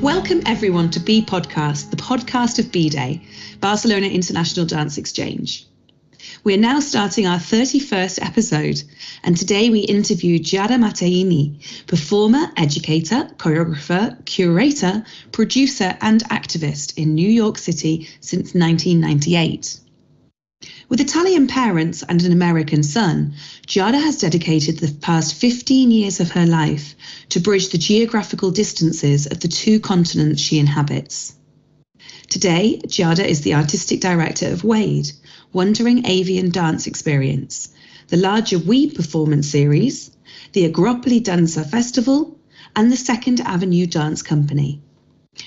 Welcome everyone to B Podcast, the podcast of B Day, Barcelona International Dance Exchange. We're now starting our 31st episode, and today we interview Giada Matteini, performer, educator, choreographer, curator, producer, and activist in New York City since 1998. With Italian parents and an American son, Giada has dedicated the past 15 years of her life to bridge the geographical distances of the two continents she inhabits. Today, Giada is the artistic director of WADE, Wandering Avian Dance Experience, the larger We performance series, the Agropoli Danza Festival, and the Second Avenue Dance Company.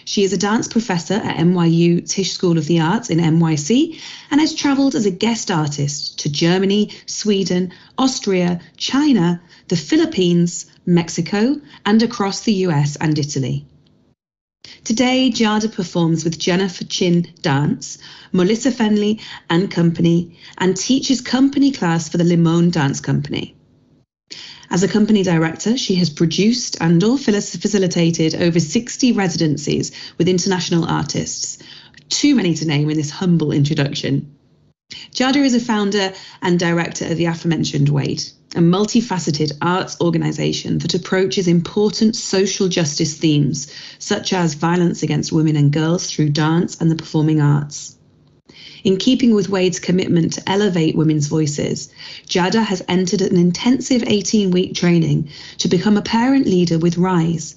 She is a dance professor at NYU Tisch School of the Arts in NYC and has travelled as a guest artist to Germany, Sweden, Austria, China, the Philippines, Mexico, and across the US and Italy. Today, Giada performs with Jennifer Chin Dance, Molissa Fenley and Company, and teaches company class for the Limon Dance Company. As a company director, she has produced and or facilitated over 60 residencies with international artists. Too many to name in this humble introduction. Giada is a founder and director of the aforementioned WADE, a multifaceted arts organisation that approaches important social justice themes, such as violence against women and girls through dance and the performing arts. In keeping with WADE's commitment to elevate women's voices, Giada has entered an intensive 18 week training to become a parent leader with RISE,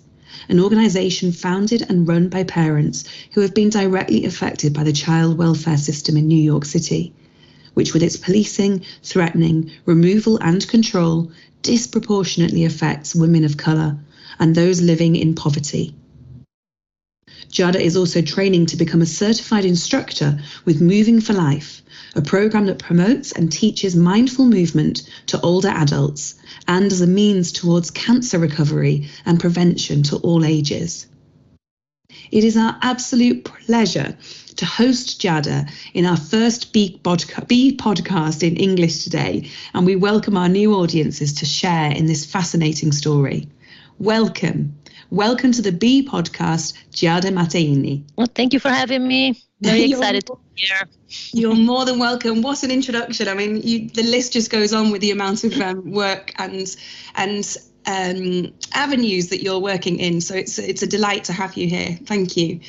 an organisation founded and run by parents who have been directly affected by the child welfare system in New York City, which, with its policing, threatening, removal, and control, disproportionately affects women of colour and those living in poverty. Giada is also training to become a certified instructor with Moving for Life, a program that promotes and teaches mindful movement to older adults and as a means towards cancer recovery and prevention to all ages. It is our absolute pleasure to host Giada in our first B podcast in English today, and we welcome our new audiences to share in this fascinating story. Welcome. Welcome to the B podcast, Giada Matteini. Well, thank you for having me. Very excited to be here. You're more than welcome. What an introduction! I mean, you, the list just goes on with the amount of um, work and and um, avenues that you're working in. So it's it's a delight to have you here. Thank you.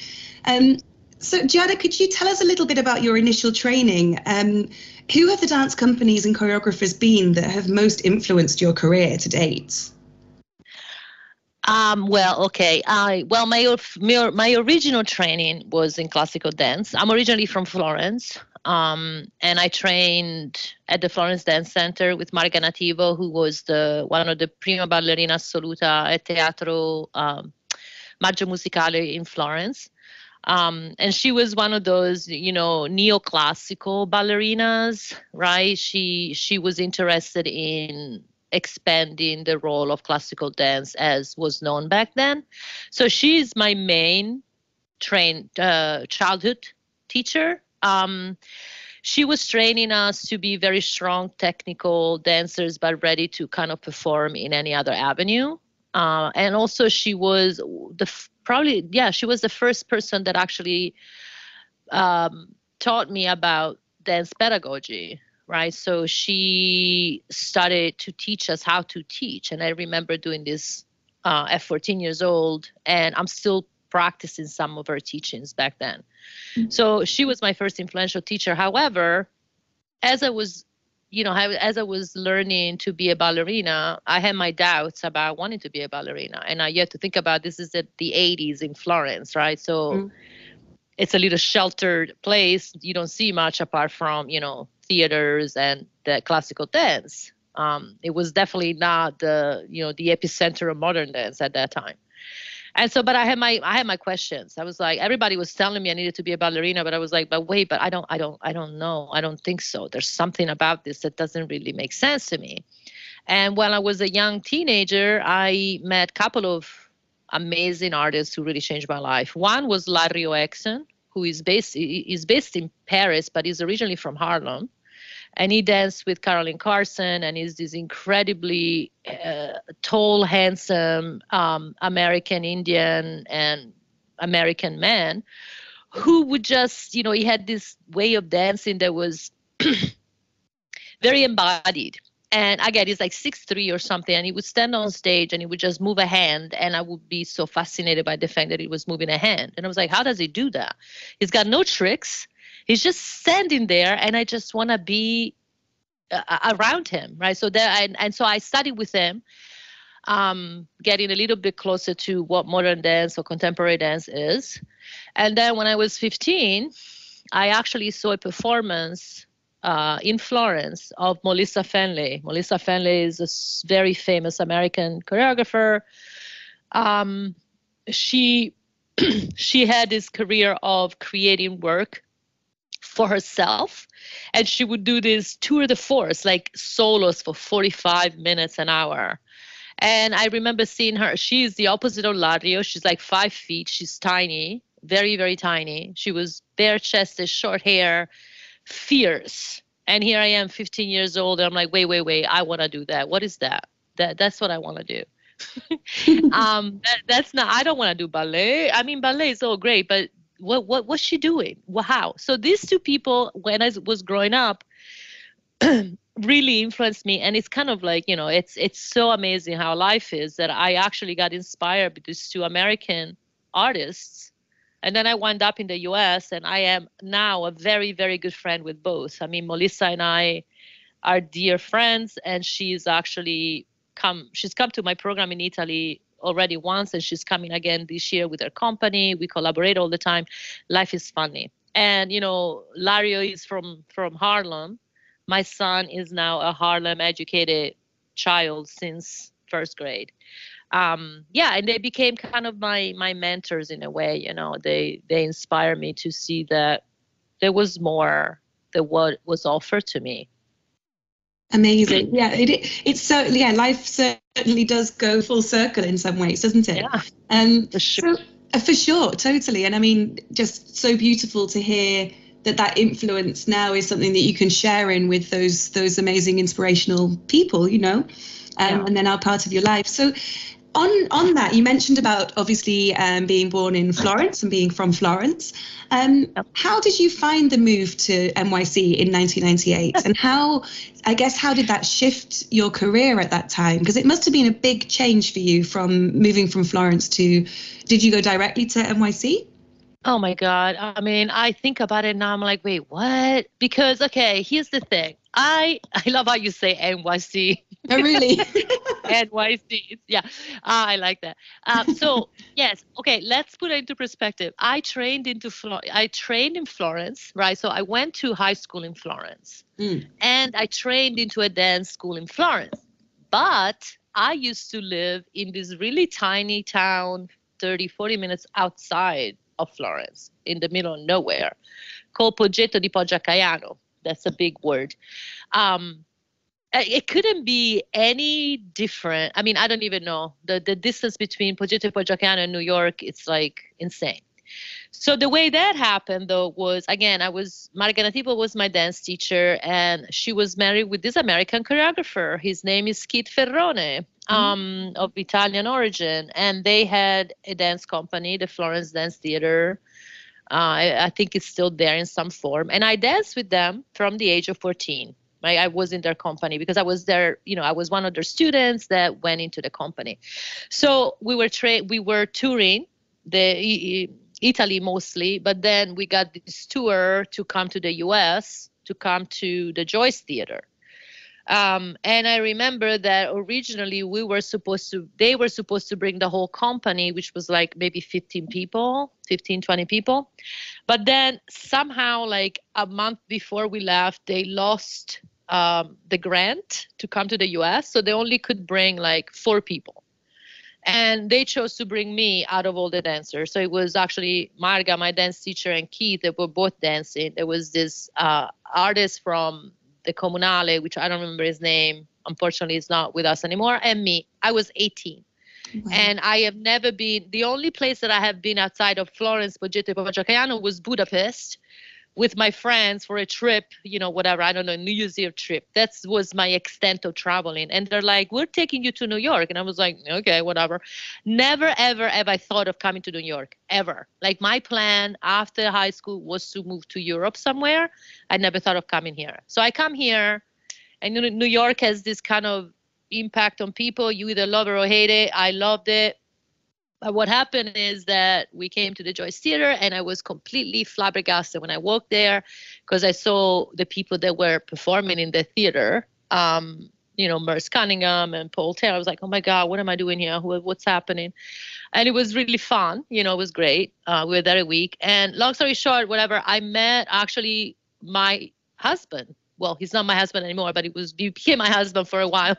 Um, so, Giada, could you tell us a little bit about your initial training? Um, who have the dance companies and choreographers been that have most influenced your career to date? Um, well, okay. I well, my, my my original training was in classical dance. I'm originally from Florence, um, and I trained at the Florence Dance Center with Marga Nativo, who was the one of the prima ballerina assoluta at Teatro um, Maggio Musicale in Florence. Um, and she was one of those, you know, neoclassical ballerinas, right? She she was interested in expanding the role of classical dance as was known back then. So she's my main trained uh, childhood teacher. Um, she was training us to be very strong technical dancers, but ready to kind of perform in any other avenue. Uh, and also, she was the probably yeah, she was the first person that actually um, taught me about dance pedagogy right? So she started to teach us how to teach. And I remember doing this uh, at 14 years old, and I'm still practicing some of her teachings back then. Mm-hmm. So she was my first influential teacher. However, as I was you know, as I was learning to be a ballerina, I had my doubts about wanting to be a ballerina. And I had to think about this is the, the 80s in Florence, right? So mm. it's a little sheltered place. You don't see much apart from, you know, theaters and the classical dance. Um, it was definitely not the you know the epicenter of modern dance at that time. And so, but I had my I had my questions. I was like, everybody was telling me I needed to be a ballerina, but I was like, but wait, but I don't I don't I don't know. I don't think so. There's something about this that doesn't really make sense to me. And when I was a young teenager, I met a couple of amazing artists who really changed my life. One was Larrio Ekson, who is based is based in Paris, but is originally from Harlem and he danced with Carolyn Carlson, and he's this incredibly uh, tall, handsome um, American Indian and American man who would just, you know, he had this way of dancing that was very embodied. And again, he's like six three or something, and he would stand on stage and he would just move a hand, and I would be so fascinated by the fact that he was moving a hand. And I was like, how does he do that? He's got no tricks. He's just standing there, and I just want to be uh, around him, right? So there, and, and so I studied with him, um, getting a little bit closer to what modern dance or contemporary dance is. And then when I was 15, I actually saw a performance uh, in Florence of Molissa Fenley. Molissa Fenley is a very famous American choreographer. Um, she she had this career of creating work for herself. And she would do this tour de force like solos for 45 minutes an hour. And i remember seeing her she's the opposite of Larrio. She's like five feet. She's tiny very very tiny. She was bare chested short hair fierce. And here i am 15 years old and i'm like wait wait wait i want to do that. What is that? That that's what i want to do. Um that, that's not i don't want to do ballet. I mean ballet is all great but what what what's she doing? How? So these two people, when I was growing up, really influenced me, and it's kind of like you know, it's it's so amazing how life is that I actually got inspired by these two American artists, and then I wound up in the U.S. and I am now a very very good friend with both. I mean, Molissa and I are dear friends, and she's actually come she's come to my program in Italy already once and she's coming again this year with her company. We collaborate all the time. Life is funny. And you know Larrio is from from harlem. My son is now a harlem educated child since first grade. Um, yeah and they became kind of my my mentors in a way you know. They they inspire me to see that there was more than what was offered to me Amazing. Yeah, it, it's so yeah, life certainly does go full circle in some ways, doesn't it? Yeah. Um, for sure. So, uh, for sure, totally. And I mean, just so beautiful to hear that that influence now is something that you can share in with those those amazing inspirational people, you know, um, yeah. and then are part of your life. So on on that, you mentioned about obviously um, being born in Florence and being from Florence. Um, how did you find the move to NYC in 1998, and how, I guess, how did that shift your career at that time? Because it must have been a big change for you from moving from Florence to. Did you go directly to NYC? Oh my God. I mean, I think about it now. I'm like, wait, what? Because, okay, here's the thing. I I love how you say NYC. Oh, really? NYC. Yeah, uh, I like that. Um, so yes, okay. Let's put it into perspective. I trained into Flo- I trained in Florence, right? So I went to high school in Florence, mm. and I trained into a dance school in Florence. But I used to live in this really tiny town, 30, 40 minutes outside of Florence, in the middle of nowhere, called Poggetto di Poggiacaiano that's a big word. Um, it couldn't be any different. I mean, I don't even know the the distance between Poggetto Poggiacaiano and New York. It's like insane. So the way that happened though was again, I was Marga Nativo was my dance teacher, and she was married with this American choreographer. His name is Keith Ferrone, mm-hmm. um, of Italian origin, and they had a dance company, the Florence Dance Theater uh, I, I, think it's still there in some form. And I danced with them from the age of 14. I was in their company because I was there, you know, I was one of their students that went into the company. So we were tra- we were touring the Italy mostly, but then we got this tour to come to the US to come to the Joyce Theater. Um, and I remember that originally we were supposed to, they were supposed to bring the whole company, which was like maybe 15 people, 15, 20 people. But then somehow, like a month before we left, they lost um, the grant to come to the US. So they only could bring like four people. And they chose to bring me out of all the dancers. So it was actually Marga, my dance teacher, and Keith that were both dancing. There was this uh, artist from the Comunale, which I don't remember his name. Unfortunately, is not with us anymore. And me, I was 18. Wow. And I have never been, the only place that I have been outside of Florence, Poggetto, Poggiacaiano was Budapest, with my friends for a trip, you know, whatever, I don't know, New Year's Eve trip. That was my extent of traveling. And they're like, we're taking you to New York. And I was like, okay, whatever. Never, ever, have I thought of coming to New York, ever. Like my plan after high school was to move to Europe somewhere. I never thought of coming here. So I come here, and New York has this kind of impact on people. You either love it or hate it. I loved it but what happened is that we came to the Joyce Theater and I was completely flabbergasted when I walked there because I saw the people that were performing in the theater. Um, you know, Merce Cunningham and Paul Taylor. I was like, oh my God, what am I doing here? What's happening? And it was really fun. You know, it was great. Uh, we were there a week. And long story short, whatever, I met actually my husband. Well, he's not my husband anymore, but he was he became my husband for a while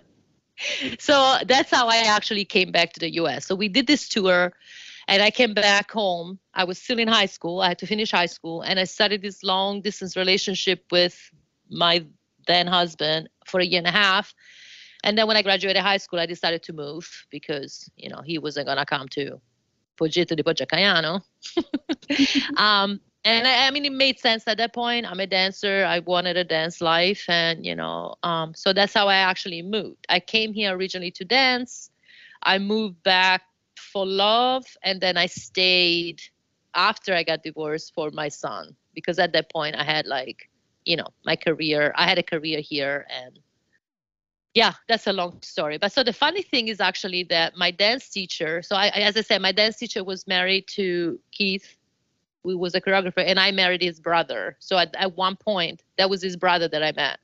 so that's how I actually came back to the US. So we did this tour and I came back home. I was still in high school. I had to finish high school and I started this long distance relationship with my then husband for a year and a half. And then when I graduated high school, I decided to move because, you know, he wasn't going to come to Poggio di Poggiacaiano. um, and I, I, mean it made sense at that point. I'm a dancer. I wanted a dance life and you know um, so that's how i actually moved. I came here originally to dance. I moved back for love and then i stayed after i got divorced for my son because at that point i had like you know my career. I had a career here and yeah that's a long story. But so the funny thing is actually that my dance teacher so I, as i said my dance teacher was married to keith who was a choreographer, and I married his brother. So at, at one point, that was his brother that I met.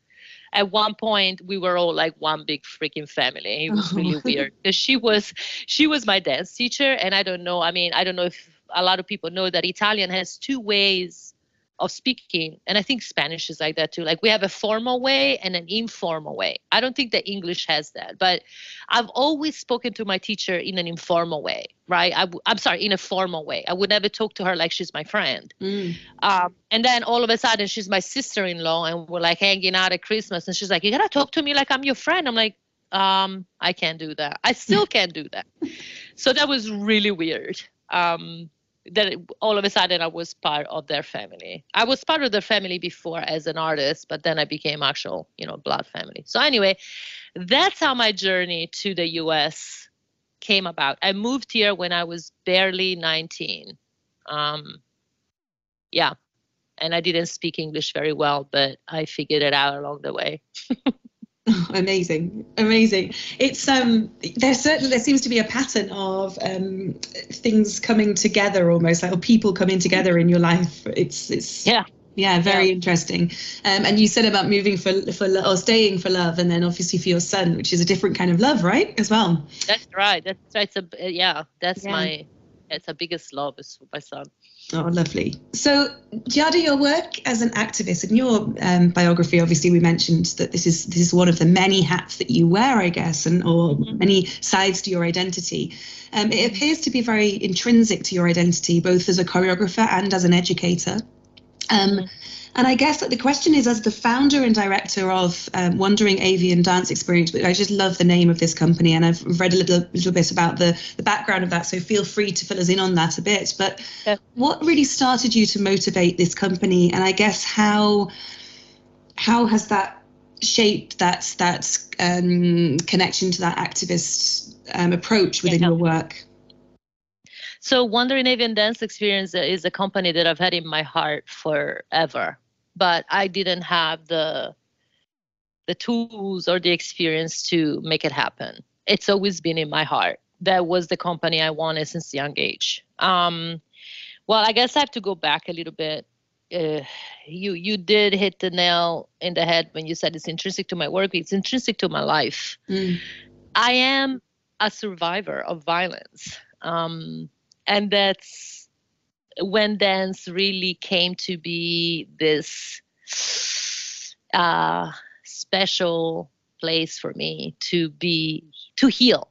At one point, we were all like one big freaking family. It was really oh. weird because she was she was my dance teacher, and I don't know. I mean, I don't know if a lot of people know that Italian has two ways of speaking and i think spanish is like that too. Like we have a formal way and an informal way. I don't think that english has that but i've always spoken to my teacher in an informal way right? I w- i'm sorry in a formal way. I would never talk to her like she's my friend. Mm. um, and then all of a sudden she's my sister-in-law and we're like hanging out at christmas and she's like you gotta talk to me like i'm your friend. I'm like um, i can't do that. I still can't do that. So that was really weird. Um, that all of a sudden I was part of their family. I was part of their family before as an artist, but then I became actual, you know, blood family. So anyway, that's how my journey to the US came about. I moved here when I was barely 19. Um, yeah, and I didn't speak English very well, but I figured it out along the way. amazing. Amazing. It's um there's certainly there seems to be a pattern of um things coming together almost like or people coming together in your life. It's it's yeah. Yeah very yeah. interesting. Um, and you said about moving for for or staying for love and then obviously for your son which is a different kind of love right as well? That's right. That's right it's a yeah that's yeah. my it's the biggest love is for my son Oh, lovely. So, Giada, your work as an activist, in your um, biography, obviously, we mentioned that this is this is one of the many hats that you wear, I guess, and or mm-hmm. many sides to your identity. Um, it appears to be very intrinsic to your identity, both as a choreographer and as an educator. Um, mm-hmm. And I guess that the question is, as the founder and director of um, Wandering Avian Dance Experience, but I just love the name of this company, and I've read a little, little bit about the, the background of that. So feel free to fill us in on that a bit. But yeah. what really started you to motivate this company, and I guess how how has that shaped that that um, connection to that activist um, approach within yeah, your work? So Wandering Avian Dance Experience is a company that I've had in my heart forever but I didn't have the the tools or the experience to make it happen. It's always been in my heart. That was the company I wanted since young age. Um, well, I guess I have to go back a little bit. Uh, you you did hit the nail in the head when you said it's intrinsic to my work. It's intrinsic to my life. Mm. I am a survivor of violence, um, and that's when dance really came to be this uh, special place for me to be to heal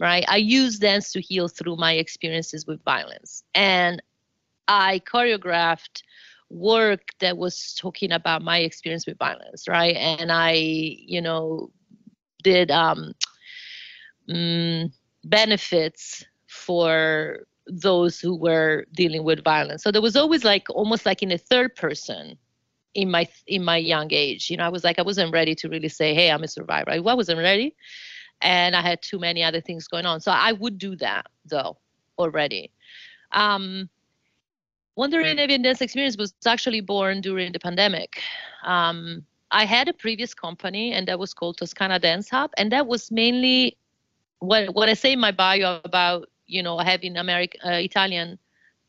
right? I use dance to heal through my experiences with violence. And i choreographed work that was talking about my experience with violence right? And i you know did um, mm, benefits for those who were dealing with violence. So there was always like almost like in a third person in my in my young age. You know, I was like I wasn't ready to really say, "Hey, I'm a survivor." I wasn't ready, and I had too many other things going on. So I would do that though already. Um, Wandering Avian Dance Experience was actually born during the pandemic. Um, I had a previous company, and that was called Toscana Dance Hub, and that was mainly what what I say in my bio about you know having American uh, Italian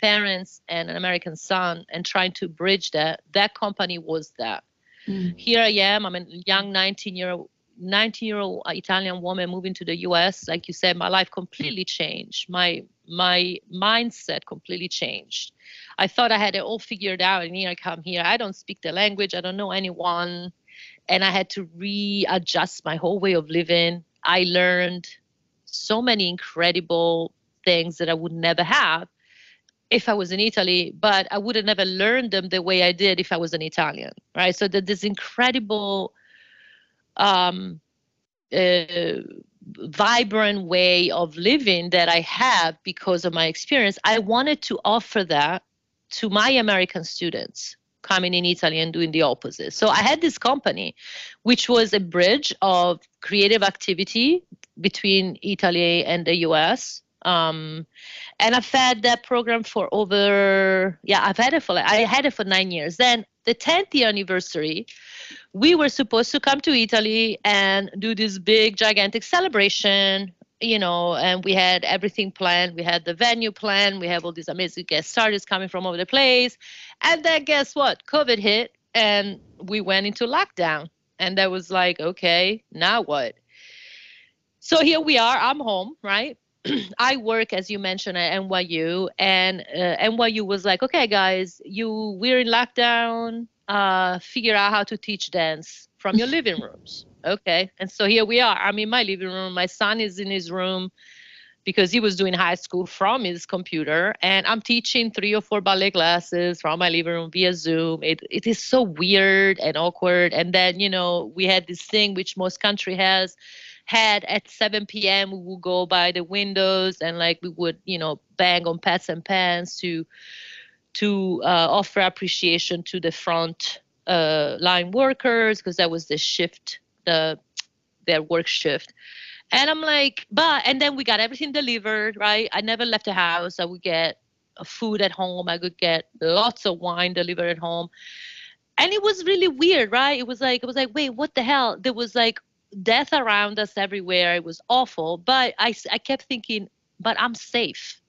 parents and an American son and trying to bridge that. That company was that. Mm. Here I am. I'm a young 19 year old 19 year old Italian woman moving to the US. Like you said, my life completely changed. My my mindset completely changed. I thought I had it all figured out, and here I come here. I don't speak the language. I don't know anyone, and I had to readjust my whole way of living. I learned so many incredible things that I would never have if I was in Italy, but I would have never learned them the way I did if I was an Italian, right? So that this incredible, um, uh, vibrant way of living that I have because of my experience, I wanted to offer that to my American students coming in Italy and doing the opposite. So I had this company, which was a bridge of creative activity between Italy and the US. Um, and I've had that program for over, yeah, I've had it for, I had it for nine years. Then the 10th year anniversary, we were supposed to come to Italy and do this big, gigantic celebration you know, and we had everything planned. We had the venue planned. We have all these amazing guest artists coming from over the place. And then guess what? COVID hit and we went into lockdown. And that was like, okay, now what? So here we are. I'm home, right? I work, as you mentioned, at NYU, and uh, NYU was like, okay, guys, you we're in lockdown. Uh, figure out how to teach dance from your living rooms. Okay. And so here we are. I'm in my living room. My son is in his room because he was doing high school from his computer. And I'm teaching three or four ballet classes from my living room via Zoom. It, it is so weird and awkward. And then, you know, we had this thing which most country has had at 7 p.m. We would go by the windows and like we would, you know, bang on pots and pans to to uh, offer appreciation to the front uh, line workers because that was the shift, the their work shift. And I'm like, but and then we got everything delivered, right? I never left the house. I would get food at home. I could get lots of wine delivered at home. And it was really weird, right? It was like it was like, wait, what the hell? There was like death around us everywhere. It was awful. But I I kept thinking, but I'm safe.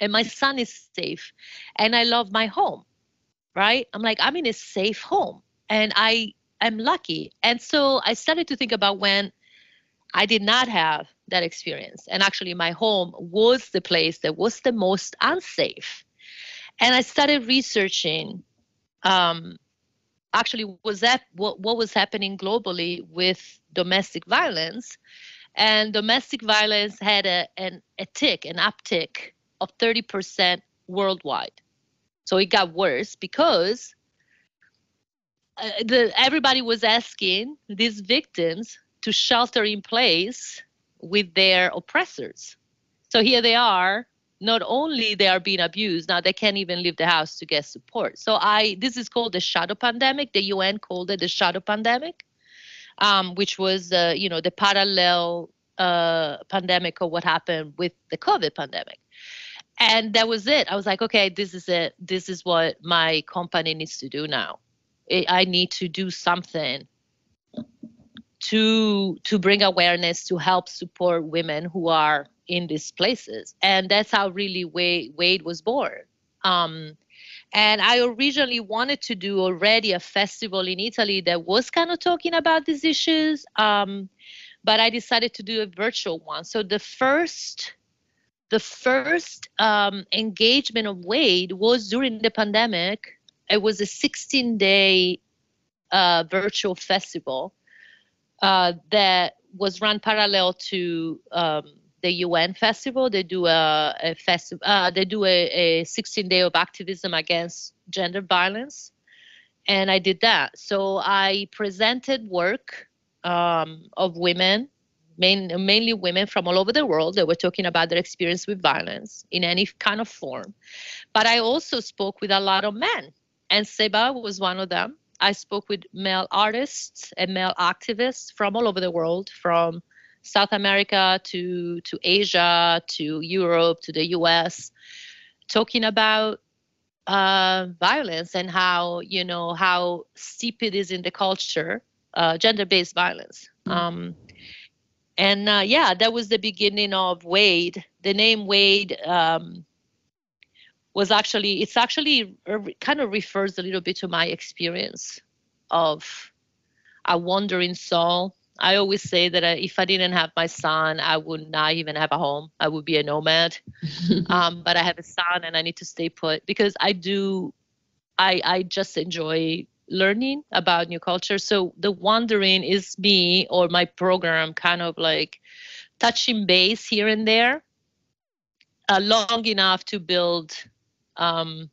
And my son is safe. And I love my home right? I'm like, I'm in a safe home and I am lucky. And so I started to think about when I did not have that experience. And actually, my home was the place that was the most unsafe. And I started researching um, actually was that what, what was happening globally with domestic violence and domestic violence had a, an, a tick an uptick of 30% worldwide so it got worse because uh, the, everybody was asking these victims to shelter in place with their oppressors. So here they are. Not only they are being abused, now they can't even leave the house to get support. So I this is called the shadow pandemic. The UN called it the shadow pandemic, um, which was uh, you know the parallel uh, pandemic of what happened with the COVID pandemic and that was it i was like okay this is it this is what my company needs to do now i need to do something to to bring awareness to help support women who are in these places. And that's how really wade, wade was born. Um, and i originally wanted to do already a festival in italy that was kind of talking about these issues um, but i decided to do a virtual one. So the first the first um, engagement of Wade was during the pandemic. It was a 16 day uh, virtual festival uh, that was run parallel to um, the UN festival. They do a, a festival. Uh, they do a, a 16 day of activism against gender violence, and I did that. So I presented work um, of women main, mainly women from all over the world that were talking about their experience with violence in any kind of form. But I also spoke with a lot of men, and Seba was one of them. I spoke with male artists and male activists from all over the world, from South America to, to Asia to Europe to the US, talking about uh, violence and how you know how steep it is in the culture, uh, gender-based violence. Mm-hmm. Um, and uh, yeah, that was the beginning of Wade. The name Wade um, was actually it's actually kind of refers a little bit to my experience of a wandering soul I always say that if I didn't have my son, I would not even have a home. I would be a nomad. um, but I have a son and I need to stay put because I do, I, I just enjoy learning about new culture. So the wandering is me or my program kind of like touching base here and there uh, long enough to build um,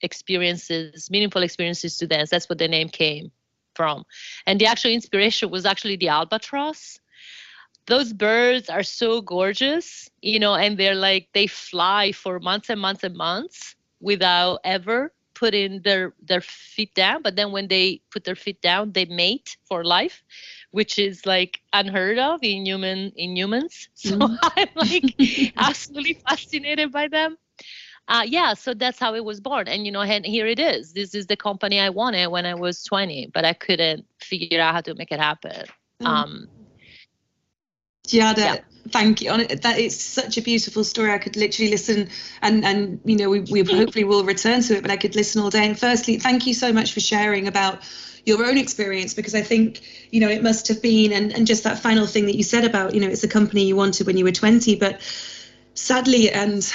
experiences, meaningful experiences to dance. That's what the name came from. And the actual inspiration was actually the albatross. Those birds are so gorgeous, you know, and they're like they fly for months and months and months without ever putting their their feet down. But then when they put their feet down, they mate for life, which is like unheard of in human in humans. So mm. I'm like absolutely fascinated by them uh, yeah, so that's how it was born. And, you know, and here it is. This is the company I wanted when I was 20, but I couldn't figure out how to make it happen. Mm. Um, Giada, yeah. thank you. That it's such a beautiful story. I could literally listen, and and you know we we hopefully will return to it, but I could listen all day. And firstly, thank you so much for sharing about your own experience because I think you know it must have been, and and just that final thing that you said about you know it's a company you wanted when you were 20, but sadly and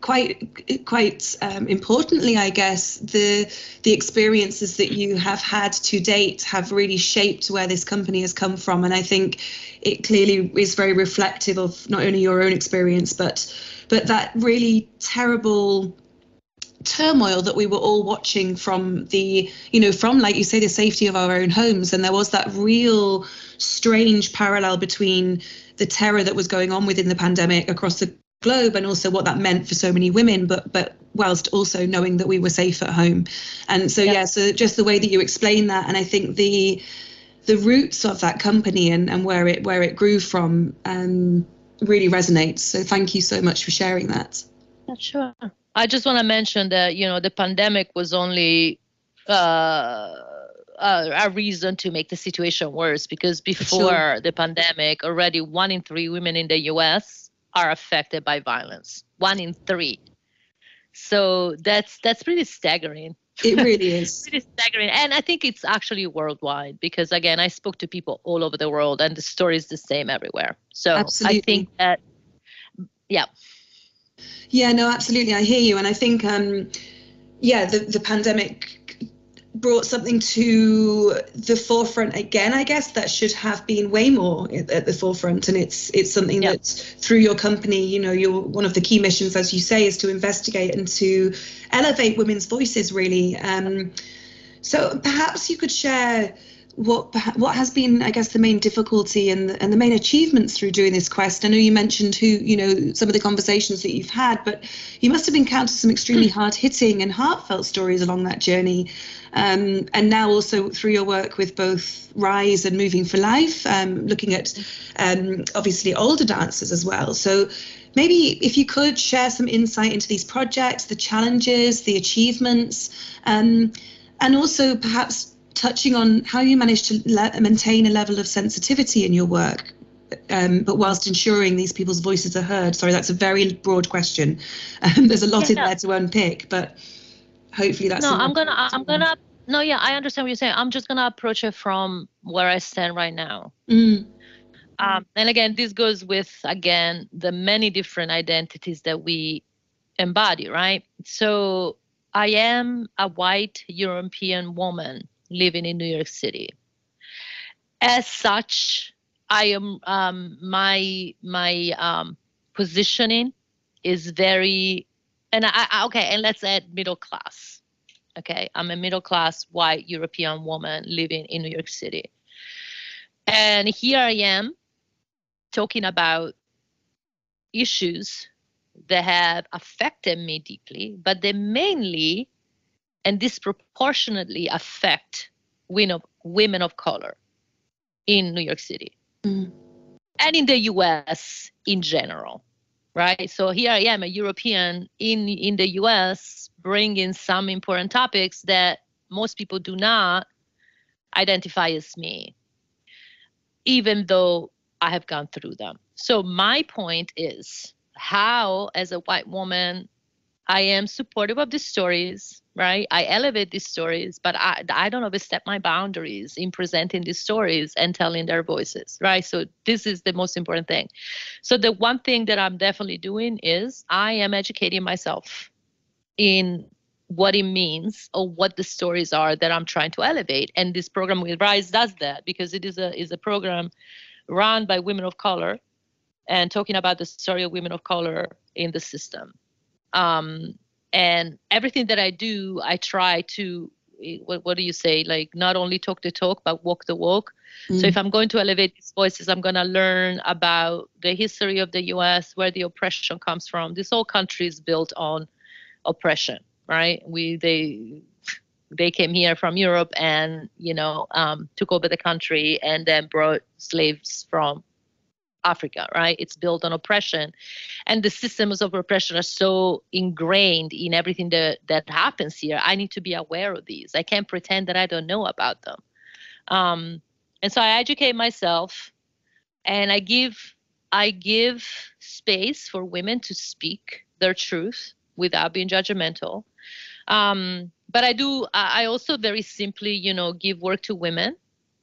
quite quite um, importantly, I guess the the experiences that you have had to date have really shaped where this company has come from, and I think it clearly is very reflective of not only your own experience, but but that really terrible turmoil that we were all watching from the you know from like you say the safety of our own homes. And there was that real strange parallel between the terror that was going on within the pandemic across the globe and also what that meant for so many women but but whilst also knowing that we were safe at home. And so yeah, yeah so just the way that you explain that and i think the the roots of that company and, and where it where it grew from um, really resonates. So thank you so much for sharing that. Yeah, sure. I just want to mention that you know the pandemic was only uh, uh, a reason to make the situation worse because before sure. the pandemic already one in three women in the us are affected by violence. One in three. So that's that's pretty staggering. It really is. pretty staggering. And I think it's actually worldwide because again, I spoke to people all over the world and the story is the same everywhere. So absolutely. I think that yeah. Yeah, no, absolutely. I hear you. And I think um yeah, the, the pandemic brought something to the forefront again i guess that should have been way more at the forefront and it's it's something yep. that through your company you know you're one of the key missions as you say is to investigate and to elevate women's voices really um, so perhaps you could share what what has been, I guess, the main difficulty and the, and the main achievements through doing this quest? I know you mentioned who, you know, some of the conversations that you've had, but you must have encountered some extremely hard hitting and heartfelt stories along that journey. Um, and now also through your work with both Rise and Moving for Life, um, looking at um, obviously older dancers as well. So maybe if you could share some insight into these projects, the challenges, the achievements, um, and also perhaps touching on how you manage to le- maintain a level of sensitivity in your work, um, but whilst ensuring these people's voices are heard. Sorry, that's a very broad question. Um, there's a lot yeah, in there to unpick, but hopefully that's. No, I'm gonna. I'm gonna. No, yeah, I understand what you're saying. I'm just gonna approach it from where I stand right now. Mm. Um, and again, this goes with again the many different identities that we embody, right? So I am a white European woman living in New York City. As such, I am um, my my um, positioning is very, and I, I okay, and let's add middle class. Okay, I'm a middle class white European woman living in New York City, and here I am talking about issues that have affected me deeply, but they mainly and disproportionately affect women of, women of color in New York City mm. and in the US in general, right? So here I am, a European in, in the US, bringing some important topics that most people do not identify as me, even though I have gone through them. So my point is how, as a white woman, I am supportive of these stories, right? I elevate these stories, but I, I don't overstep my boundaries in presenting these stories and telling their voices, right? So this is the most important thing. So the one thing that I'm definitely doing is I am educating myself in what it means or what the stories are that I'm trying to elevate. And this program with Rise does that because it is a is a program run by women of color and talking about the story of women of color in the system. Um, and everything that I do, I try to what, what do you say? Like not only talk the talk but walk the walk. Mm. so if i'm going to elevate these voices i'm going to learn about the history of the us where the oppression comes from. This whole country is built on oppression right? We they they came here from Europe and you know um, took over the country and then brought slaves from Africa, right? It's built on oppression, and the systems of oppression are so ingrained in everything that that happens here. I need to be aware of these. I can't pretend that I don't know about them. Um, and so I educate myself, and I give I give space for women to speak their truth without being judgmental. Um, but I do, I also very simply, you know, give work to women.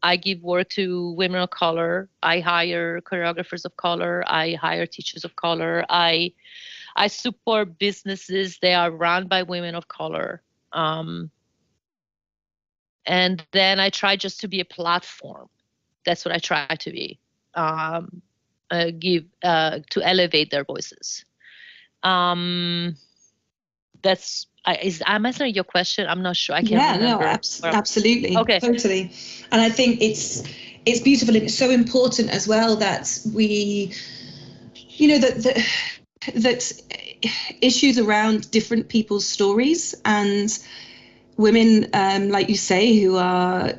I give work to women of color. I hire choreographers of color. I hire teachers of color. I, I support businesses that are run by women of color. Um, and then I try just to be a platform. That's what I try to be. Um, uh, give uh, to elevate their voices. Um, that's I, is I'm answering your question. I'm not sure. I can't. Yeah, remember. no, abs- absolutely. Okay, totally. And I think it's it's beautiful and it's so important as well that we, you know, that that that issues around different people's stories and women, um, like you say, who are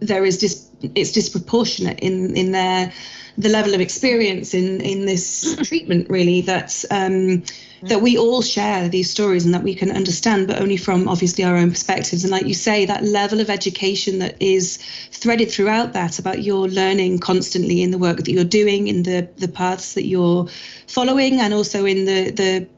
there is dis, it's disproportionate in in their the level of experience in in this treatment really that um, that we all share these stories and that we can understand but only from obviously our own perspectives and like you say that level of education that is threaded throughout that about your learning constantly in the work that you're doing in the the paths that you're following and also in the the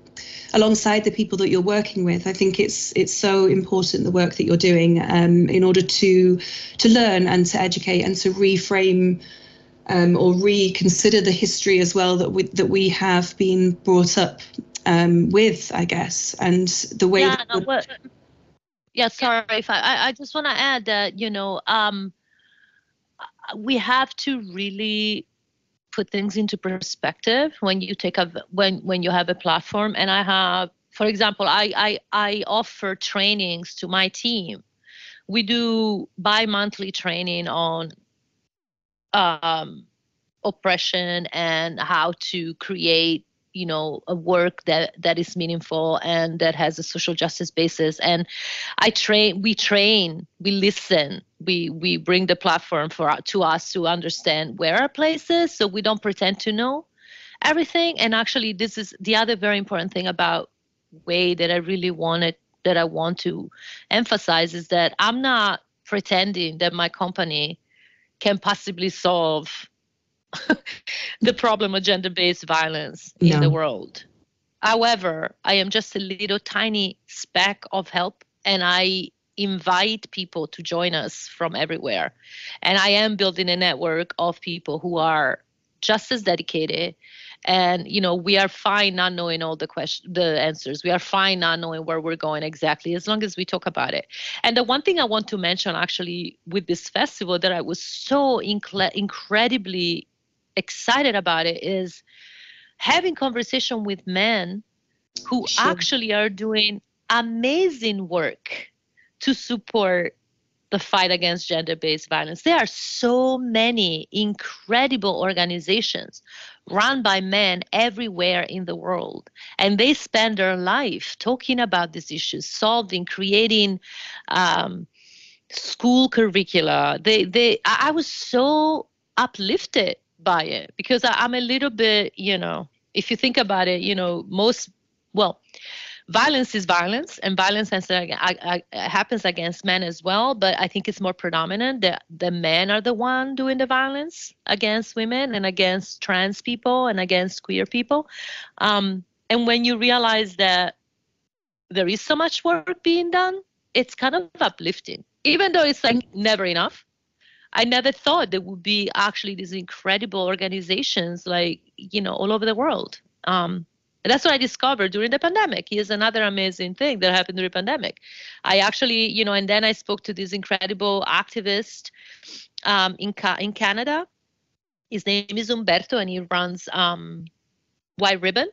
alongside the people that you're working with. I think it's it's so important the work that you're doing um, in order to to learn and to educate and to reframe um, or reconsider the history as well that we that we have been brought up um, with, I guess, and the way. Yeah, no, yeah. Sorry, if I I just want to add that you know um, we have to really put things into perspective when you take a when when you have a platform and i have for example i i, I offer trainings to my team we do bi-monthly training on um, oppression and how to create you know a work that that is meaningful and that has a social justice basis. And i train we train we listen. We we bring the platform for to us to understand where our place is so we don't pretend to know everything. And actually this is the other very important thing about way that i really wanted that i want to emphasize is that i'm not pretending that my company can possibly solve the problem of gender based violence no. in the world. However, I am just a little tiny speck of help, and I invite people to join us from everywhere. And I am building a network of people who are just as dedicated and you know we are fine not knowing all the question the answers we are fine not knowing where we're going exactly as long as we talk about it and the one thing i want to mention actually with this festival that i was so inc- incredibly excited about it is having conversation with men who sure. actually are doing amazing work to support the fight against gender based violence. There are so many incredible organizations run by men everywhere in the world. And they spend their life talking about these issues, solving, creating um, school curricula. They, they, I was so uplifted by it. Because I, I'm a little bit, you know, if you think about it, you know, most, well, violence is violence and violence has, uh, happens against men as well but i think it's more predominant that the men are the one doing the violence against women and against trans people and against queer people. Um, and when you realize that there is so much work being done it's kind of uplifting. Even though it's like never enough I never thought there would be actually these incredible organizations like you know all over the world. Um, that's what I discovered during the pandemic. Here's another amazing thing that happened during the pandemic. I actually, you know, and then I spoke to this incredible activist um, in, Ca- in Canada. His name is Humberto, and he runs um, White Ribbon.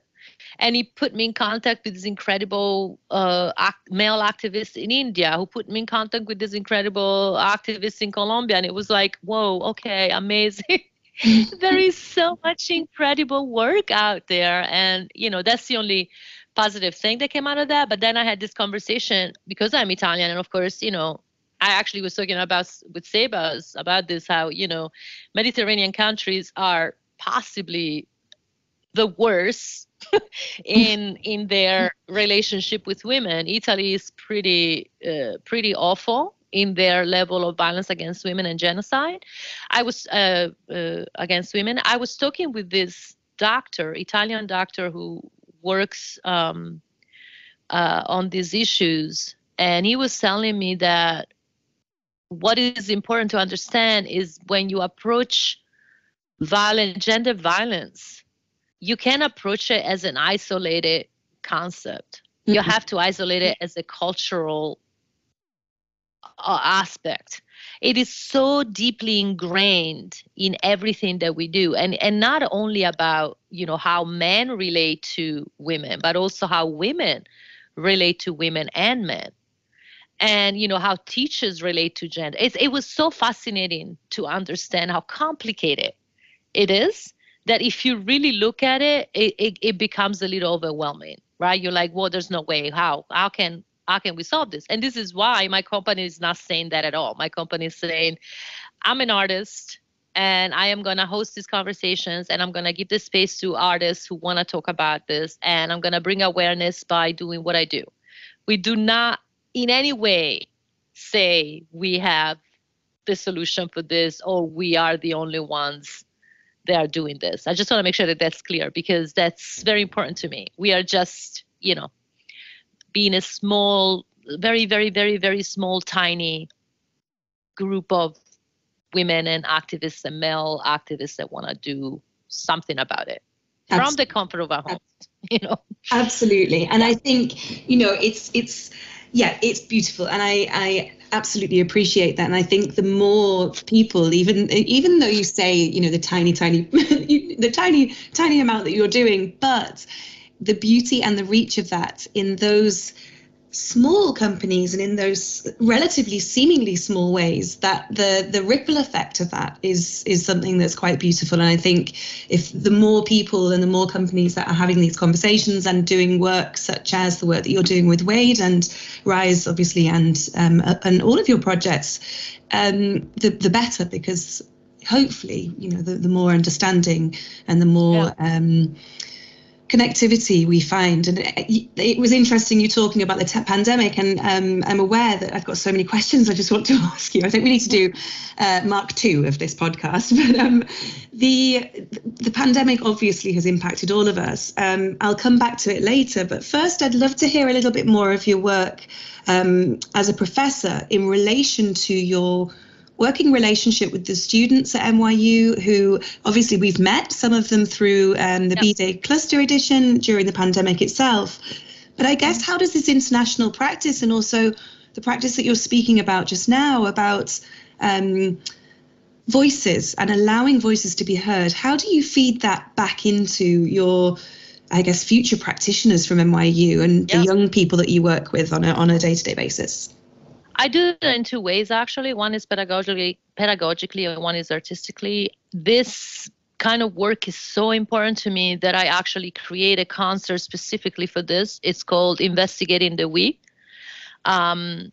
And he put me in contact with this incredible uh, male activist in India, who put me in contact with this incredible activist in Colombia. And it was like, whoa, okay, amazing. there is so much incredible work out there and you know that's the only positive thing that came out of that but then i had this conversation because i'm italian and of course you know i actually was talking about with sebas about this how you know mediterranean countries are possibly the worst in in their relationship with women italy is pretty uh, pretty awful in their level of violence against women and genocide. I was uh, uh, against women. I was talking with this doctor, Italian doctor who works um, uh, on these issues, and he was telling me that what is important to understand is when you approach violent gender violence, you can approach it as an isolated concept. Mm-hmm. You have to isolate it as a cultural uh, aspect it is so deeply ingrained in everything that we do and and not only about you know how men relate to women but also how women relate to women and men and you know how teachers relate to gender it's, it was so fascinating to understand how complicated it is that if you really look at it it, it, it becomes a little overwhelming right you're like well there's no way how how can how can we solve this? And this is why my company is not saying that at all. My company is saying, I'm an artist and I am going to host these conversations and I'm going to give the space to artists who want to talk about this and I'm going to bring awareness by doing what I do. We do not in any way say we have the solution for this or we are the only ones that are doing this. I just want to make sure that that's clear because that's very important to me. We are just, you know, being a small, very, very, very, very small, tiny group of women and activists and male activists that want to do something about it Absolutely. from the comfort of our homes you know absolutely and i think you know it's it's yeah it's beautiful and i i absolutely appreciate that and i think the more people even even though you say you know the tiny tiny the tiny tiny amount that you're doing but the beauty and the reach of that in those small companies and in those relatively seemingly small ways that the the ripple effect of that is is something that's quite beautiful and i think if the more people and the more companies that are having these conversations and doing work such as the work that you're doing with wade and rise obviously and um, and all of your projects um, the the better because hopefully you know the, the more understanding and the more yeah. um, connectivity we find. And it, it, was interesting you talking about the te- pandemic, and um, I'm aware that I've got so many questions I just want to ask you. I think we need to do uh, Mark two of this podcast. But um, the the pandemic obviously has impacted all of us. Um, I'll come back to it later, but first I'd love to hear a little bit more of your work um, as a professor in relation to your working relationship with the students at NYU who obviously we've met, some of them through um, the yep. B-Day Cluster Edition during the pandemic itself. But I guess how does this international practice and also the practice that you're speaking about just now about um, voices and allowing voices to be heard, how do you feed that back into your I guess future practitioners from NYU and yep. the young people that you work with on a on a day-to-day basis? I do it in two ways actually. One is pedagogically, pedagogically, and one is artistically. This kind of work is so important to me that I actually create a concert specifically for this. It's called Investigating the We. Um,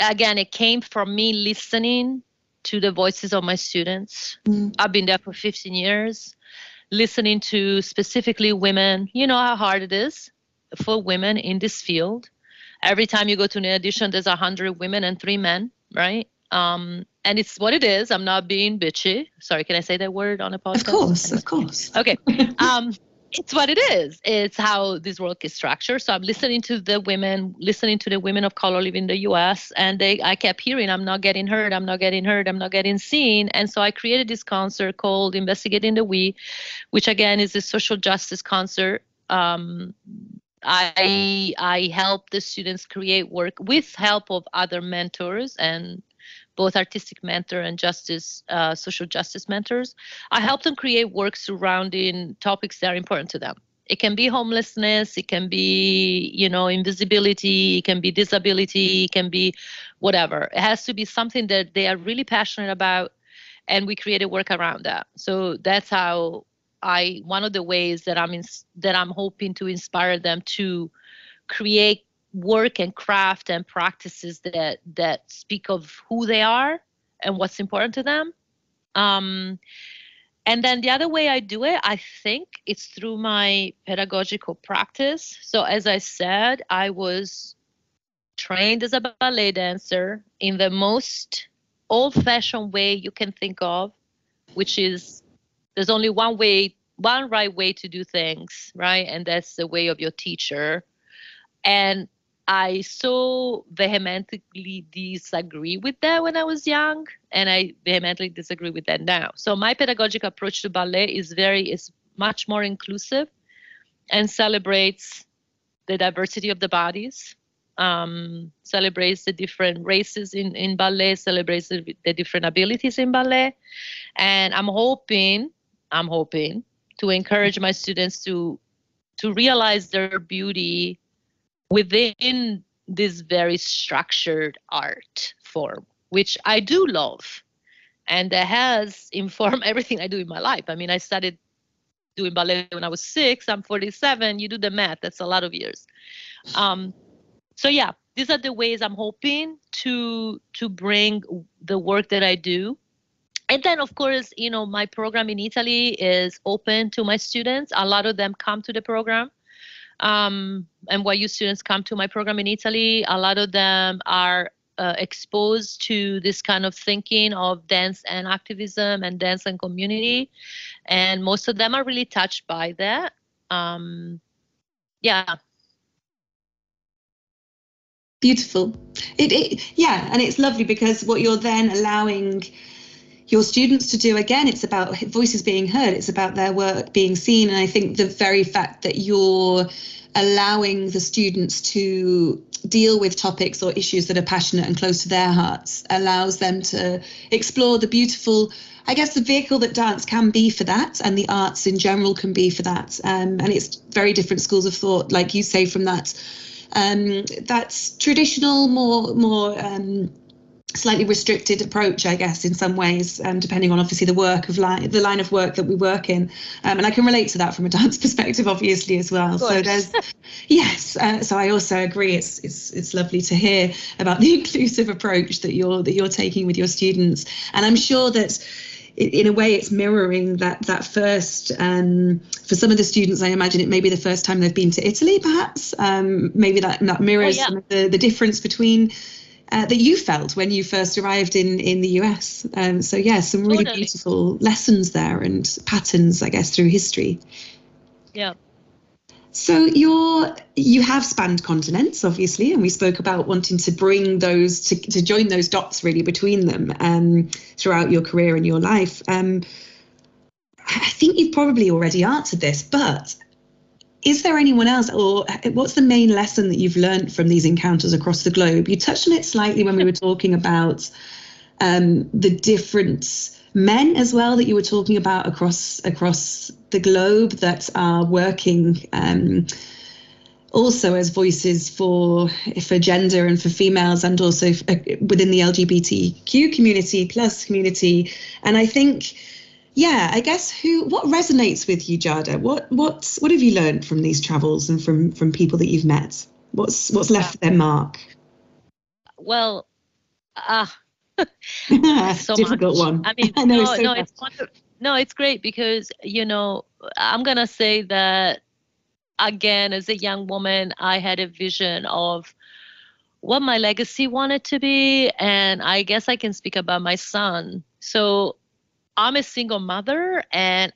again, it came from me listening to the voices of my students. Mm. I've been there for 15 years, listening to specifically women. You know how hard it is for women in this field. Every time you go to an audition, there's a hundred women and three men, right? Um, and it's what it is. I'm not being bitchy. Sorry, can I say that word on a podcast? Of course, of course. Okay. Um, it's what it is. It's how this work is structured. So I'm listening to the women, listening to the women of color living in the U.S. And they, I kept hearing, "I'm not getting heard. I'm not getting heard. I'm not getting seen." And so I created this concert called "Investigating the We," which again is a social justice concert. Um, I I help the students create work with help of other mentors and both artistic mentor and justice, uh, social justice mentors. I help them create work surrounding topics that are important to them. It can be homelessness, it can be, you know, invisibility, it can be disability, it can be whatever. It has to be something that they are really passionate about, and we create a work around that. So that's how I one of the ways that I'm in, that I'm hoping to inspire them to create work and craft and practices that that speak of who they are and what's important to them. Um, and then the other way i do it i think it's through my pedagogical practice. So as i said i was trained as a ballet dancer in the most old fashioned way you can think of which is there's only one way one right way to do things right? And that's the way of your teacher. And I so vehemently disagree with that when I was young, and I vehemently disagree with that now. So my pedagogic approach to ballet is very is much more inclusive, and celebrates the diversity of the bodies, um, celebrates the different races in in ballet, celebrates the, the different abilities in ballet, and I'm hoping I'm hoping to encourage my students to to realize their beauty within this very structured art form, which I do love. And that has informed everything I do in my life. I mean, I started doing ballet when I was six. I'm 47. You do the math. That's a lot of years. Um, so yeah, these are the ways I'm hoping to to bring the work that I do. And then, of course, you know, my program in Italy is open to my students. A lot of them come to the program um, NYU students come to my program in Italy, a lot of them are uh, exposed to this kind of thinking of dance and activism and dance and community. And most of them are really touched by that. Um, yeah. Beautiful. It, it, yeah, and it's lovely because what you're then allowing your students to do again it's about voices being heard it's about their work being seen and i think the very fact that you're allowing the students to deal with topics or issues that are passionate and close to their hearts allows them to explore the beautiful I guess the vehicle that dance can be for that, and the arts in general can be for that. Um, and it's very different schools of thought, like you say, from that um, that's traditional, more more um, slightly restricted approach, I guess, in some ways, um, depending on obviously the work of line, the line of work that we work in. Um, and I can relate to that from a dance perspective, obviously, as well. So there's, yes. Uh, so I also agree. It's it's it's lovely to hear about the inclusive approach that you're that you're taking with your students, and I'm sure that in a way it's mirroring that that first um, for some of the students i imagine it may be the first time they've been to italy perhaps um, maybe that, that mirrors oh, yeah. the, the difference between uh, that you felt when you first arrived in in the US. Um, so yeah, some really totally. beautiful lessons there and patterns, I guess, through history. Yeah. So you're you have spanned continents, obviously, and we spoke about wanting to bring those to to join those dots really between them um, throughout your career and your life. Um, I think you've probably already answered this, but is there anyone else or what's the main lesson that you've learned from these encounters across the globe? You touched on it slightly when we were talking about um, the different men as well that you were talking about across across the globe that are working um, also as voices for for gender and for females and also uh, within the LGBTQ community plus community. And I think yeah I guess who what resonates with you Giada what what what have you learned from these travels and from from people that you've met what's what's left their mark well ah uh, so difficult much. one I mean I know, no so no it's no it's great because you know I'm gonna say that again, as a young woman, I had a vision of what my legacy wanted to be. And I guess I can speak about my son. So I'm a single mother. And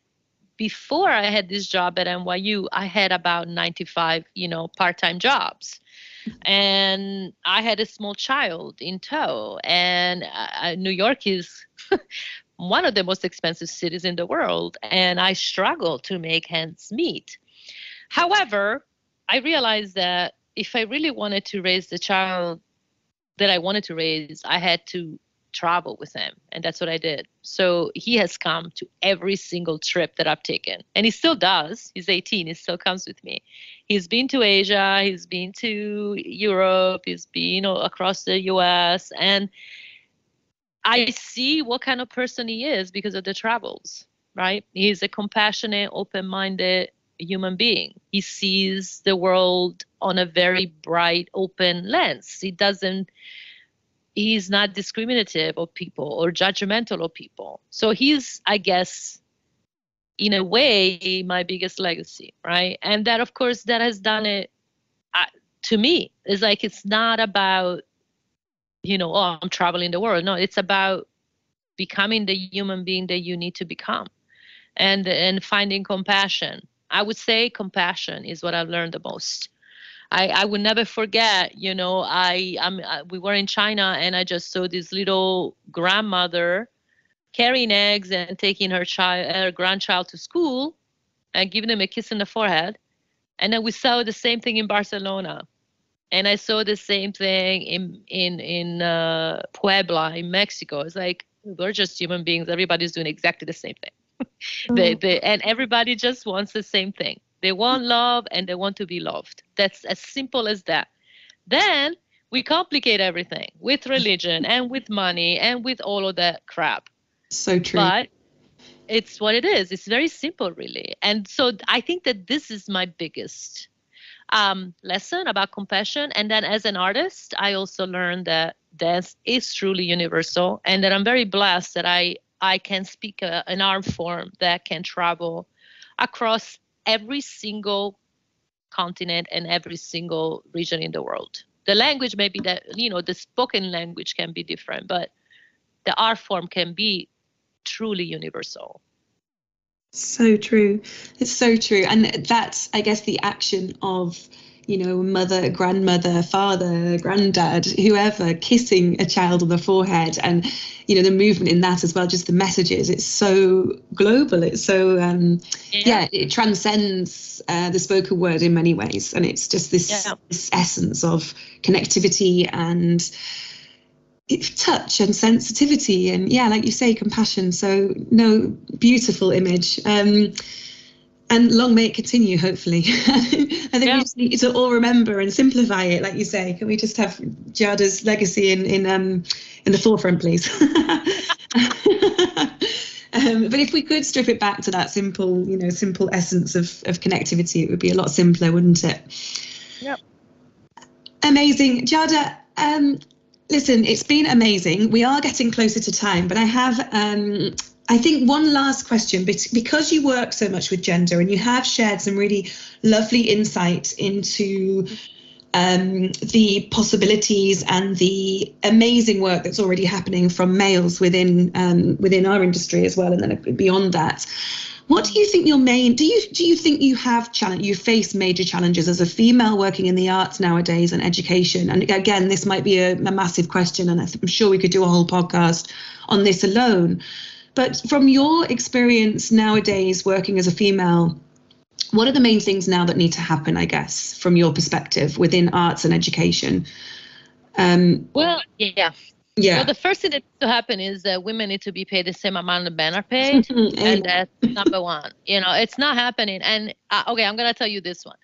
before I had this job at NYU, I had about 95, you know, part-time jobs. And I had a small child in tow. And uh, New York is one of the most expensive cities in the world. And I struggled to make ends meet. However, I realized that if I really wanted to raise the child that I wanted to raise, I had to travel with him. And that's what I did. So he has come to every single trip that I've taken. And he still does. He's 18. He still comes with me. He's been to Asia. He's been to Europe. He's been across the US. And I see what kind of person he is because of the travels, right? He's a compassionate, open minded, human being. He sees the world on a very bright, open lens. He doesn't, he's not discriminative of people or judgmental of people. So he's, I guess, in a way, my biggest legacy, right? And that, of course, that has done it uh, to me. It's like it's not about, you know, oh, I'm traveling the world. No, it's about becoming the human being that you need to become and and finding compassion I would say compassion is what I've learned the most. I, I would never forget, you know, I, I'm, I, we were in China and I just saw this little grandmother carrying eggs and taking her child, her grandchild to school and giving them a kiss in the forehead. And then we saw the same thing in Barcelona. And I saw the same thing in in in uh, Puebla in Mexico. It's like we're just human beings. Everybody's doing exactly the same thing. they, they, and everybody just wants the same thing. They want love and they want to be loved. That's as simple as that. Then we complicate everything with religion and with money and with all of that crap. So true. But it's what it is. It's very simple, really. And so I think that this is my biggest um, lesson about compassion. And then as an artist, I also learned that dance is truly universal and that I'm very blessed that I I can speak a, an art form that can travel across every single continent and every single region in the world. The language may be that, you know, the spoken language can be different, but the art form can be truly universal. So true. It's so true. And that's, I guess, the action of you know, mother, grandmother, father, granddad, whoever, kissing a child on the forehead, and you know the movement in that as well. Just the messages. It's so global. It's so um, yeah. yeah it transcends uh, the spoken word in many ways, and it's just this, yeah. this essence of connectivity and touch and sensitivity and yeah like you say compassion so no beautiful image um and long may it continue hopefully. I think yeah. we just need to all remember and simplify it like you say. Can we just have Giada's legacy in in um in the forefront please? Um, but if we could strip it back to that simple you know simple essence of of connectivity it would be a lot simpler wouldn't it? Yep. Amazing. Giada um listen it's been amazing. We are getting closer to time but i have um I think one last question because you work so much with gender and you have shared some really lovely insight into um, the possibilities and the amazing work that's already happening from males within um, within our industry as well, and then beyond that. What do you think your main do you do you think you have challenge you face major challenges as a female working in the arts nowadays and education? And again, this might be a, a massive question, and I'm sure we could do a whole podcast on this alone. But from your experience nowadays working as a female, what are the main things now that need to happen, I guess, from your perspective within arts and education? Um, well, yeah. Yeah. Well, the first thing that needs to happen is that women need to be paid the same amount that men are paid, and that's number one. You know, it's not happening. And uh, okay, I'm gonna tell you this one.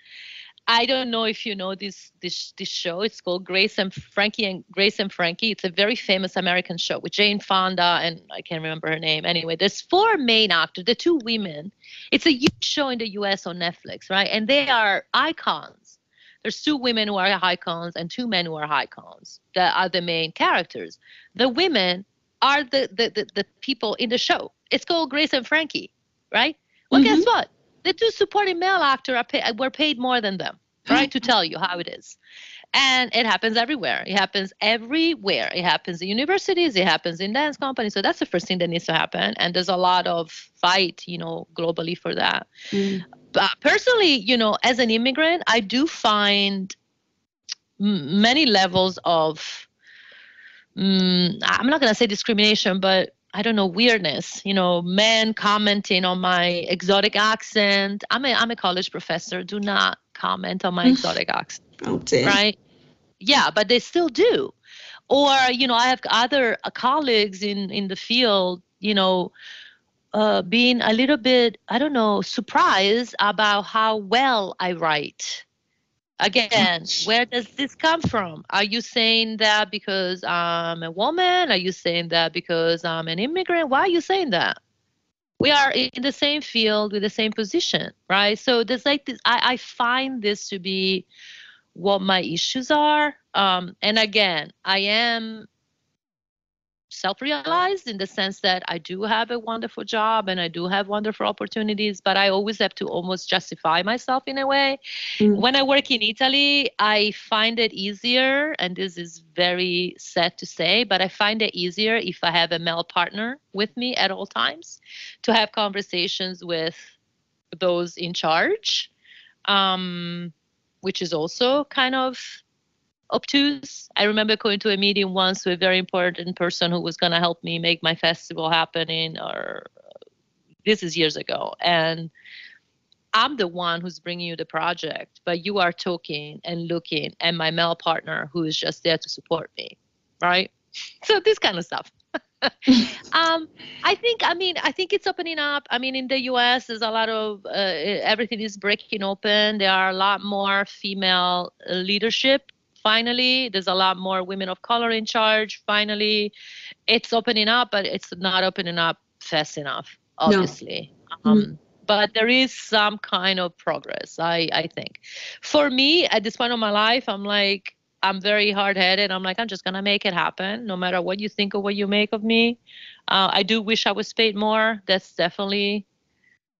I don't know if you know this this this show. It's called Grace and Frankie and Grace and Frankie. It's a very famous American show with Jane Fonda and I can't remember her name. Anyway, there's four main actors. The two women. It's a huge show in the U.S. on Netflix, right? And they are icons. There's two women who are icons and two men who are icons that are the main characters. The women are the the the, the people in the show. It's called Grace and Frankie, right? Well, mm-hmm. guess what? The two supporting male actors are pay, were paid more than them, right? to tell you how it is. And it happens everywhere. It happens everywhere. It happens in universities. It happens in dance companies. So that's the first thing that needs to happen. And there's a lot of fight, you know, globally for that. Mm. But personally, you know, as an immigrant, I do find m- many levels of mm, I'm not going to say discrimination, but I don't know weirdness. You know, men commenting on my exotic accent. I'm a I'm a college professor. Do not comment on my exotic accent. Oh dear. Right? Yeah, but they still do. Or you know, I have other uh, colleagues in in the field. You know, uh, being a little bit I don't know surprised about how well I write Again, where does this come from? Are you saying that because I'm a woman? Are you saying that because I'm an immigrant? Why are you saying that? We are in the same field with the same position, right? So there's like this, I, I find this to be what my issues are. Um, and again, I am self realized in the sense that I do have a wonderful job and I do have wonderful opportunities, but I always have to almost justify myself in a way. Mm. When I work in Italy, I find it easier, and this is very sad to say, but I find it easier if I have a male partner with me at all times to have conversations with those in charge, um, which is also kind of obtuse. I remember going to a meeting once with a very important person who was going to help me make my festival happen in, or this is years ago. And I'm the one who's bringing you the project, but you are talking and looking, and my male partner who is just there to support me, right? So this kind of stuff. um, I think, I mean, I think it's opening up. I mean, in the U.S., there's a lot of uh, everything is breaking open. There are a lot more female leadership finally there's a lot more women of color in charge. Finally it's opening up but it's not opening up fast enough obviously. No. um, mm but there is some kind of progress i i think. For me at this point of my life i'm like i'm very hard-headed. I'm like i'm just gonna make it happen no matter what you think or what you make of me. Uh, i do wish i was paid more. That's definitely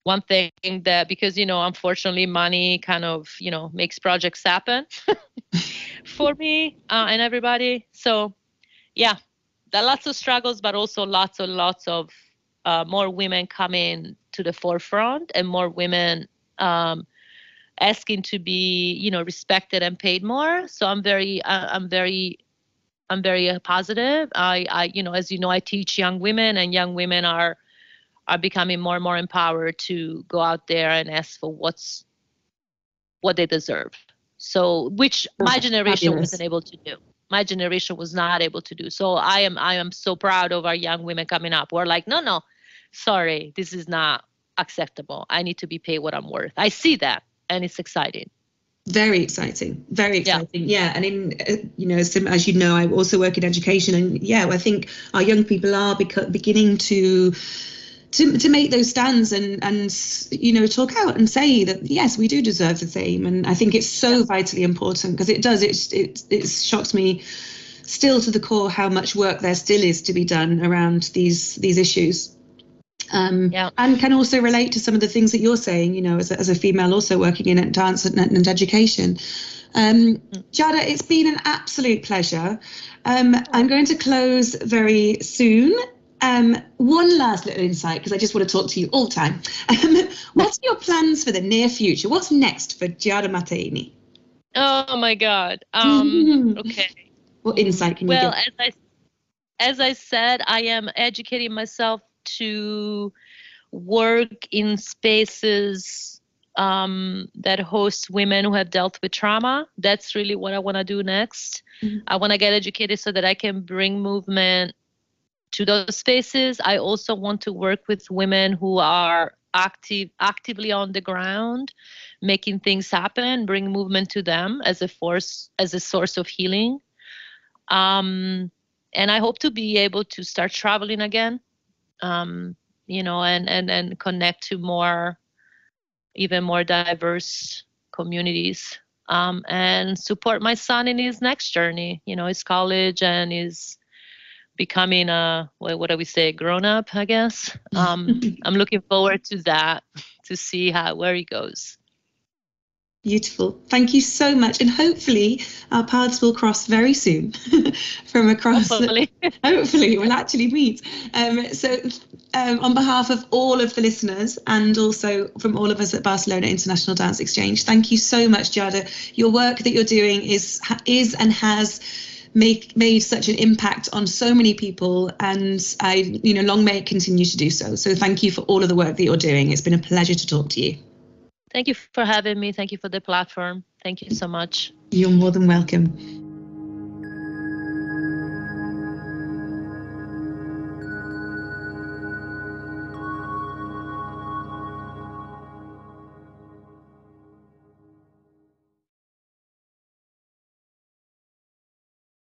one thing that because you know unfortunately money kind of you know makes projects happen for me uh, and everybody. So yeah there are lots of struggles but also lots and lots of uh, more women coming to the forefront and more women um, asking to be you know respected and paid more. So i'm very uh, i'm very i'm very positive. I i you know as you know i teach young women and young women are are becoming more and more empowered to go out there and ask for what's what they deserve. So, which my generation Fabulous. wasn't able to do. My generation was not able to do. So, I am I am so proud of our young women coming up. We're like, no, no, sorry, this is not acceptable. I need to be paid what I'm worth. I see that, and it's exciting very exciting very exciting yeah, yeah. and in uh, you know as, as, you know i also work in education and yeah i think our young people are beco- beginning to to, to make those stands and and you know talk out and say that yes we do deserve the same and I think it's so vitally important because it does it, it it shocks me still to the core how much work there still is to be done around these these issues um, yeah. and can also relate to some of the things that you're saying you know as a, as a female also working in dance and, and education um, mm. Giada, it's been an absolute pleasure. Um, I'm going to close very soon. Um, one last little insight because I just want to talk to you all the time. Um, what's your plans for the near future? What's next for Giada Martini? Oh my God. Um, okay. What insight can well, you give? Well, as I, as I said, I am educating myself to work in spaces um, that host women who have dealt with trauma. That's really what I want to do next. Mm-hmm. I want to get educated so that I can bring movement to those spaces. I also want to work with women who are active actively on the ground making things happen bring movement to them as a force as a source of healing um, and i hope to be able to start traveling again um, you know and and and connect to more even more diverse communities um, and support my son in his next journey you know his college and his becoming a what, what do we say grown up i guess um, i'm looking forward to that to see how where he goes Beautiful. Thank you so much. And hopefully our paths will cross very soon from across. Hopefully. hopefully we'll actually meet. Um, so um, on behalf of all of the listeners and also from all of us at Barcelona International Dance Exchange, thank you so much, Giada. Your work that you're doing is is and has make made such an impact on so many people and I you know long may it continue to do so. So thank you for all of the work that you're doing. It's been a pleasure to talk to you. Thank you for having me. Thank you for the platform. Thank you so much. You're more than welcome.